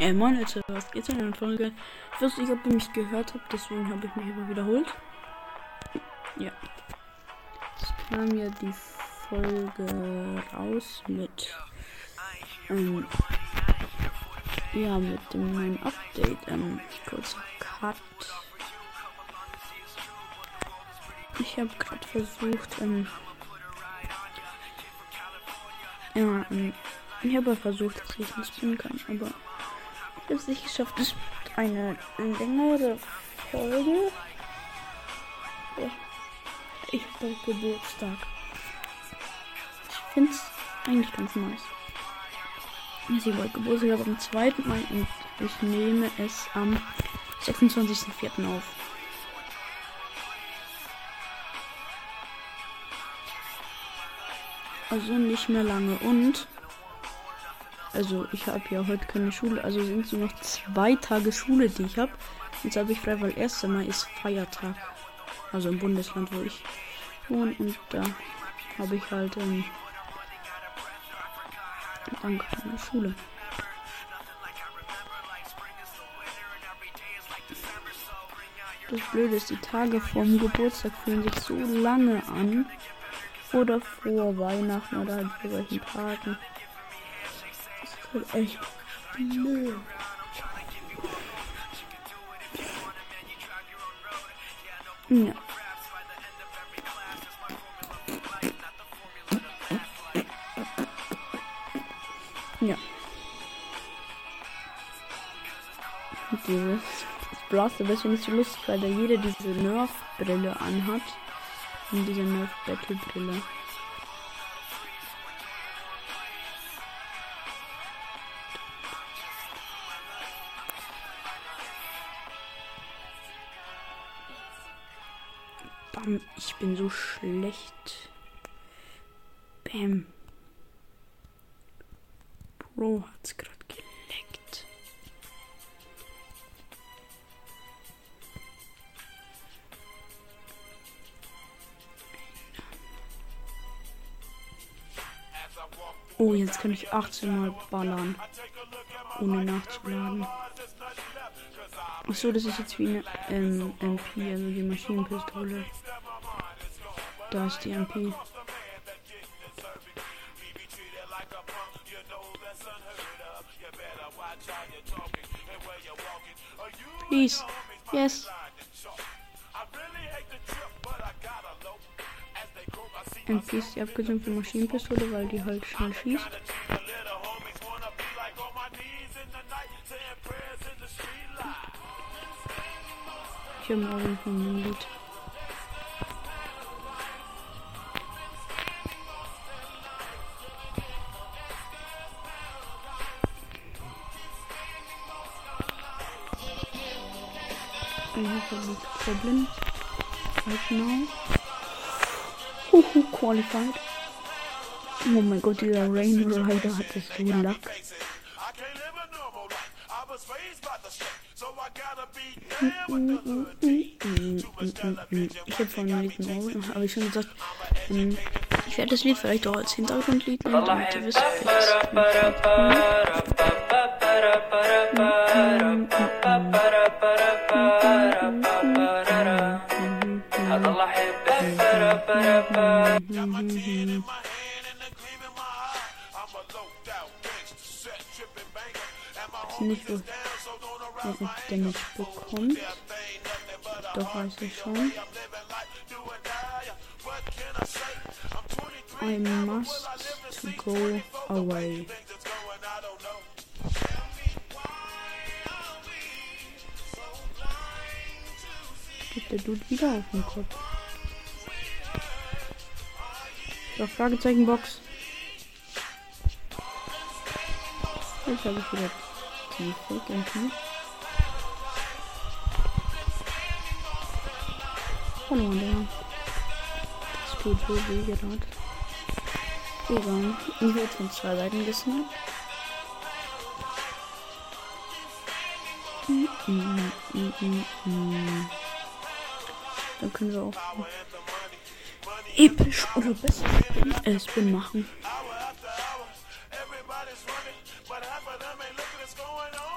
Äh, moin Leute, was geht's in der Folge? Ich weiß nicht, ob ihr mich gehört habt, deswegen habe ich mich aber wiederholt. Ja. Es kam ja die Folge raus mit, ähm, ja, mit dem neuen Update, ähm, kurzer Cut. Ich habe gerade versucht, ähm, ja, ähm, ich habe versucht, dass ich nicht spielen kann, aber habe es nicht geschafft. Eine längere Folge. Ja. Ich habe Geburtstag. Ich finde es eigentlich ganz nice. Ich habe Geburtstag aber am 2. Mai und ich nehme es am 26.04. auf. Also nicht mehr lange und also ich habe ja heute keine Schule, also sind nur noch zwei Tage Schule, die ich habe. Jetzt habe ich frei, weil 1. Mai ist Feiertag. Also im Bundesland, wo ich wohne. Und da habe ich halt ähm, dann keine Schule. Das Blöde ist, die Tage vorm Geburtstag fühlen sich so lange an. Oder vor Weihnachten oder halt vor solchen Tagen wird echt blöd. Ja. Ja. Dieses Blaster ist nicht so lustig, weil da jeder diese Nerf-Brille anhat. Und diese Nerf-Battle-Brille. Bin so schlecht. Bam. Bro hat's gerade geleckt. Oh, jetzt kann ich 18 Mal ballern. Ohne nachzuladen. Achso, das ist jetzt wie eine ähm, MP, also die Maschinenpistole. Da ist die MP. Please. Yes. MP ist die für Maschinenpistole, weil die halt schnell schießt. Ich habe von dem Lied. Problem right now. Huhu, qualified. Oh mein Gott, dieser Rain Rider hat das so Lack. Ich habe von Lied morgen, habe ich schon gesagt, ähm, ich werde das Lied vielleicht auch als Hintergrundlied nehmen, damit ihr wisst, nicht, wo er Damage bekommt. Doch weiß ich schon. I must go away. Der Dude wieder auf den Kopf? Doch, Fragezeichenbox. Jetzt habe ich wieder die Fake MP. Verloren, der. Das tut so weh gerade. Egal. Ich werde von zwei Seiten gesnappt. Mm -mm, mm Dann können wir auch episch oder besser äh, Spin machen.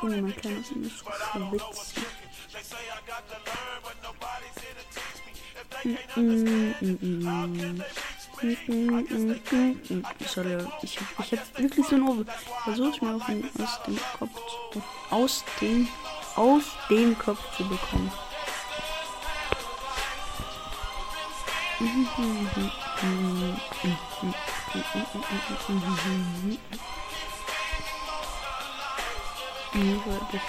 Junge, mein kleiner Sohn ist so witzig. Sorry, ich, ich hab wirklich so ein Ohr. Versuch mal aus dem Kopf zu, aus dem, aus dem Kopf zu bekommen. Nee, das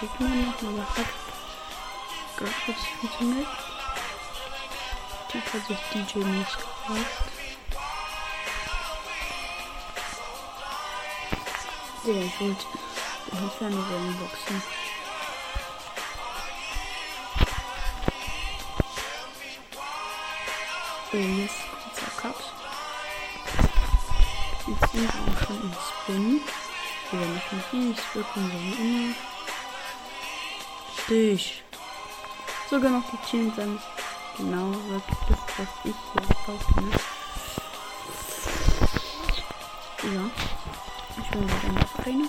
geht mir noch, aber hat gerade kurz funktioniert. Die hat sich DJ Moves gekauft. Ja, ich wollte die Fernseher boxen. So, jetzt kurzer Cut. Jetzt sind wir auch schon im Spin. Wir werden nicht mit wenig wirken, sondern immer. Dich. Sogar noch die Teams seines genau wirklich das, was ich hier kaufe. Ne? Ja. Ich will wieder eine.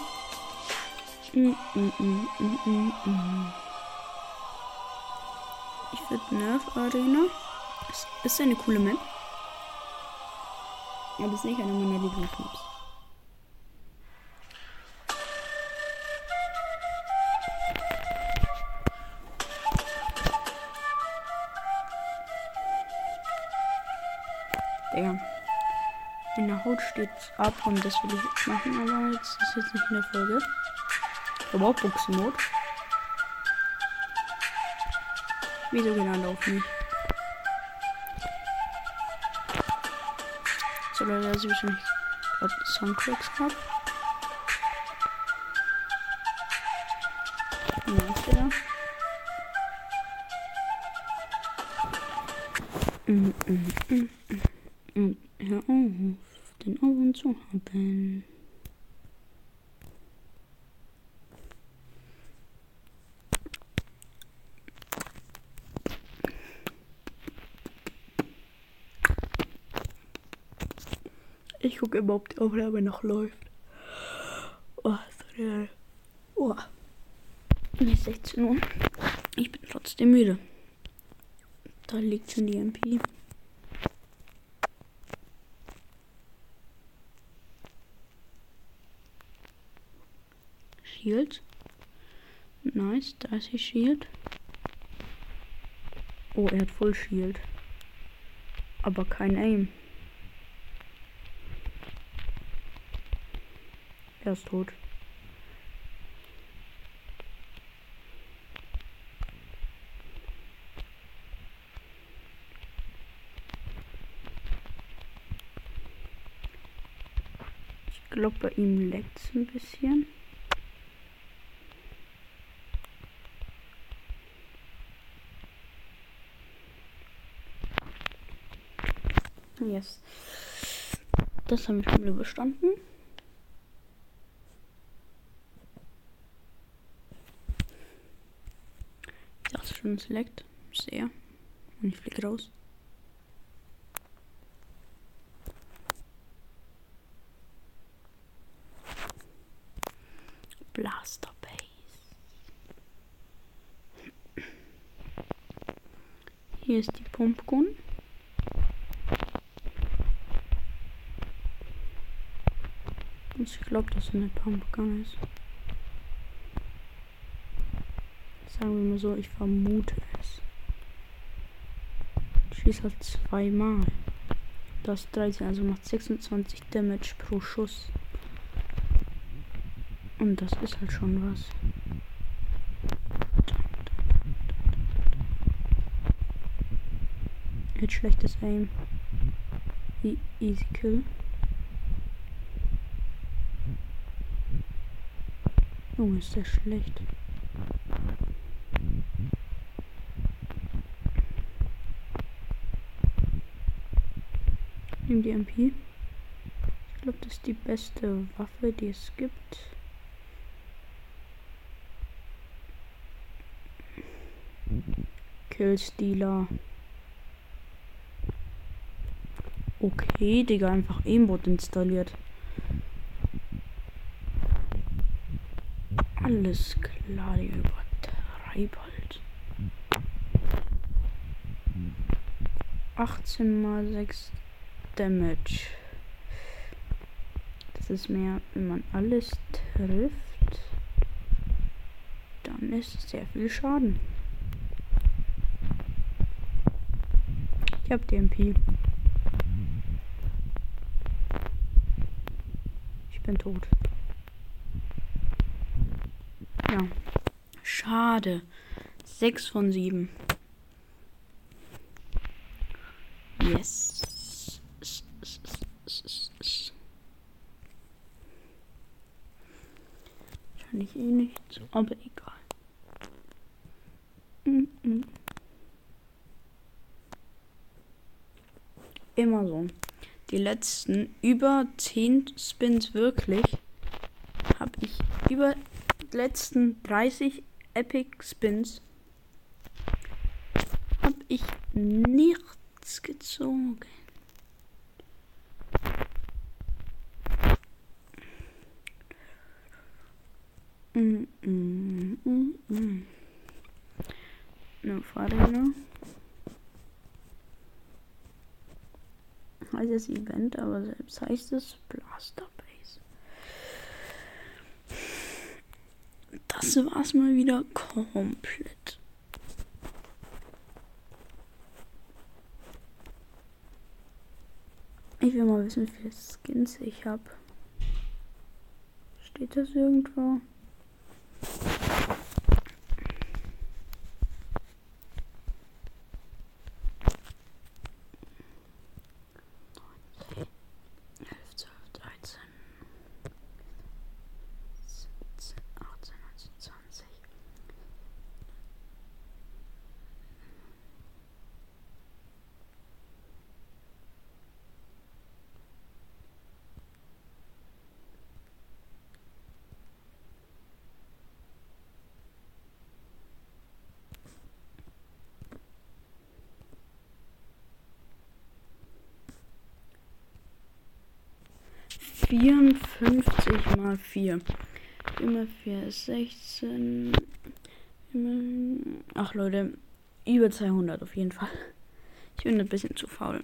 Mm, mm, mm, mm, mm, mm. Ich würde Nerf Arena. Ist, ist eine coole Map. Aber ist nicht eine meiner Lieblingsmaps. In der Haut steht ab und das will ich machen, aber jetzt ist jetzt nicht in der Folge. Aber auch Buchsenmod. Wieso genau auf mich? So Leute, dass ich wahrscheinlich gerade Soundtracks habe. Ja, der? Mm, mm, mm, mm. Hör auf, den Augen zu haben. Gucke immer, ob die Aufnahme noch läuft. Oh, sorry. Oh. Nicht 16 Uhr. Ich bin trotzdem müde. Da liegt schon die MP. Shield. Nice, da ist die Shield. Oh, er hat Full Shield. Aber kein Aim. Er ist tot. Ich glaube, bei ihm leckt es ein bisschen. Yes. Das haben wir schon überstanden. Ich dachte schon Select. Sehr. Und ich fliege raus. Blaster Base. Hier ist die Pumpgun. Ich glaube, dass es eine Pumpgun ist. Sagen wir mal so, ich vermute es. Ich schieße halt zweimal. Das 13, also macht 26 Damage pro Schuss. Und das ist halt schon was. Jetzt schlechtes Aim. E easy Kill. Junge, ist der schlecht. Nimm die MP. Ich glaube, das ist die beste Waffe, die es gibt. Killstealer. Okay, Digga, einfach Aimbot installiert. Alles klar, die übertreib halt. 18 mal 6 Damage. Das ist mehr, wenn man alles trifft, dann ist sehr viel Schaden. Ich hab DMP. Ich bin tot. Ja. Schade. 6 von 7. Yes. Wahrscheinlich eh nicht, aber egal. Mm -mm. Immer so. Die letzten über 10 Spins wirklich habe ich über die letzten 30 Epic Spins habe ich nichts gezogen. Mm, mm, mm, mm. Eine Fahrräder. Heißt das Event, aber selbst heißt es Blaster Base. Das war's mal wieder komplett. Ich will mal wissen, wie viele Skins ich habe. Steht das irgendwo? 54 mal 4. Immer 4 ist 16. Ach Leute, über 200 auf jeden Fall. Ich bin ein bisschen zu faul,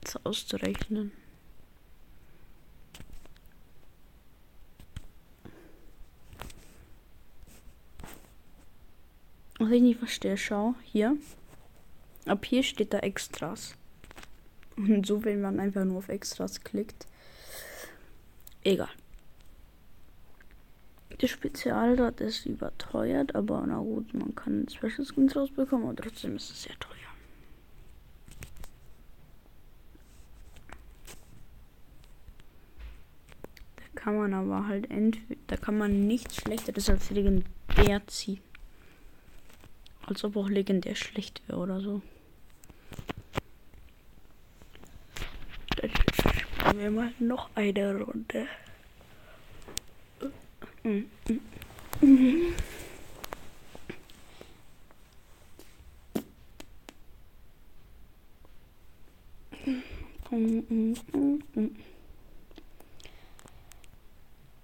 das auszurechnen. Was ich nicht verstehe, schau hier. Ab hier steht da Extras. Und so, wenn man einfach nur auf Extras klickt, Egal. Das Spezialrad ist überteuert, aber na gut, man kann Special Skins rausbekommen, aber trotzdem ist es sehr teuer. Da kann man aber halt entweder, da kann man nichts Schlechteres als legendär ziehen. Als ob auch legendär schlecht wäre oder so. Dann spielen wir mal noch eine Runde.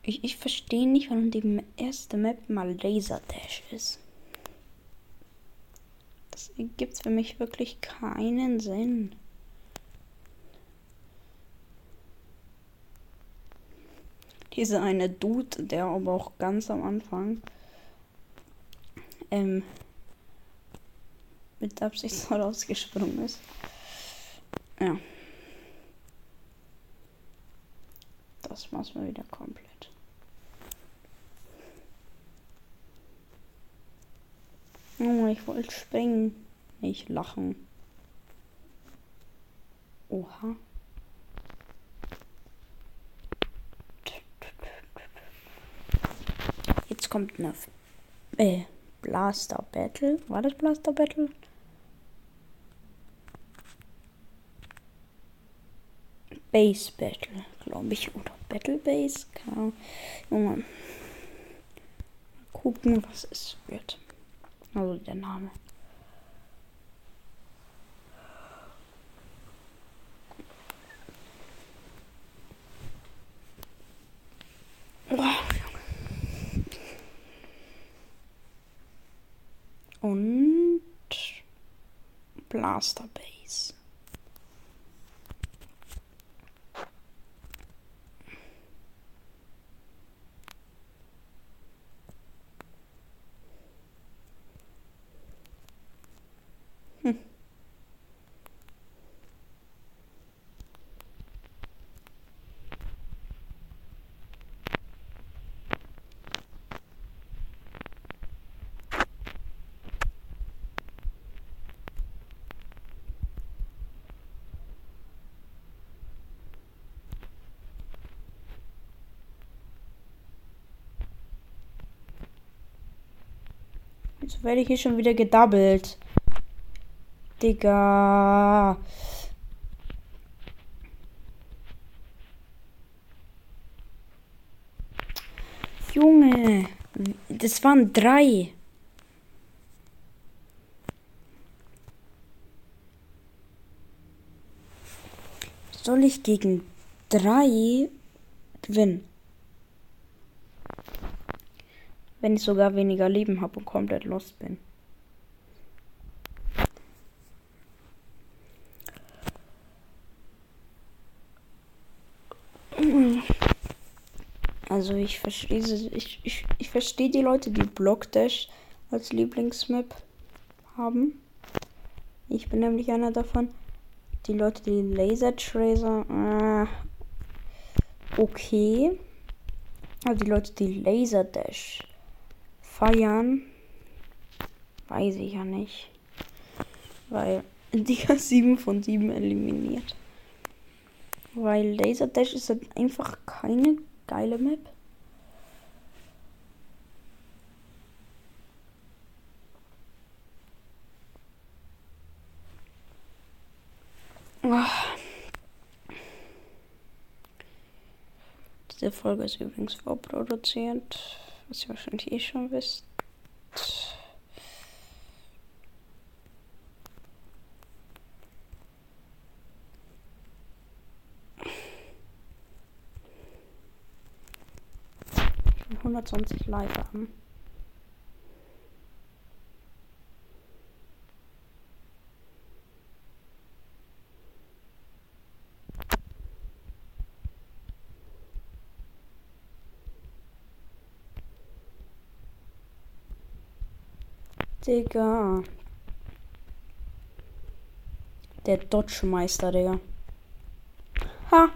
Ich, ich verstehe nicht, warum die erste Map mal Laser Dash ist. Das gibt für mich wirklich keinen Sinn. Dieser eine Dude, der aber auch ganz am Anfang ähm, mit Absicht so rausgesprungen ist. Ja. Das war's mal wieder komplett. Oh, ich wollte springen, nicht lachen. Oha. Jetzt kommt eine äh, Blaster Battle. War das Blaster Battle? Base Battle, glaube ich. Oder Battle Base? Keine. Junge. Gucken, was es wird. Also der Name. Oh, Junge. Blaster Base. Jetzt werde ich hier schon wieder gedoubled. Digga. Junge. Das waren drei. Soll ich gegen drei gewinnen? Wenn ich sogar weniger Leben habe und komplett lost bin. Also ich verstehe ich, ich, ich verstehe die Leute, die Block Dash als Lieblingsmap haben. Ich bin nämlich einer davon. Die Leute, die Laser Tracer, äh, okay. Aber die Leute, die Laser Dash feiern. Weiß ich ja nicht. Weil Digga 7 von 7 eliminiert. Weil Laser Dash ist halt einfach keine geile Map. Diese Folge ist übrigens vorproduziert was ihr wahrscheinlich eh schon wisst. Ich will 120 live haben. Digga. Der Dodge-Meister, Digga. Ha!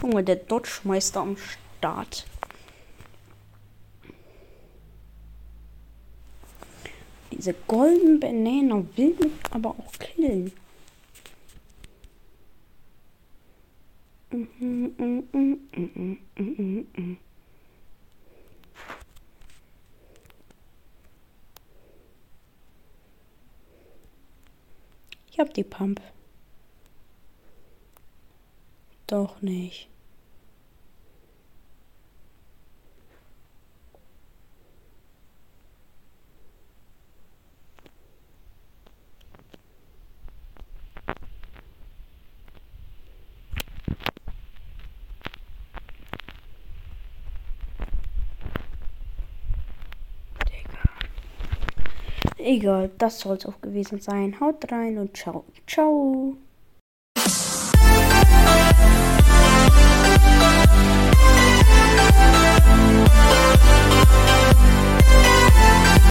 Junge, der Dodge-Meister am Start. Diese golden Banana will mich aber auch killen. Mm -mm -mm -mm -mm -mm. hab die Pump. Doch nicht. Egal, das soll es auch gewesen sein. Haut rein und ciao. Ciao.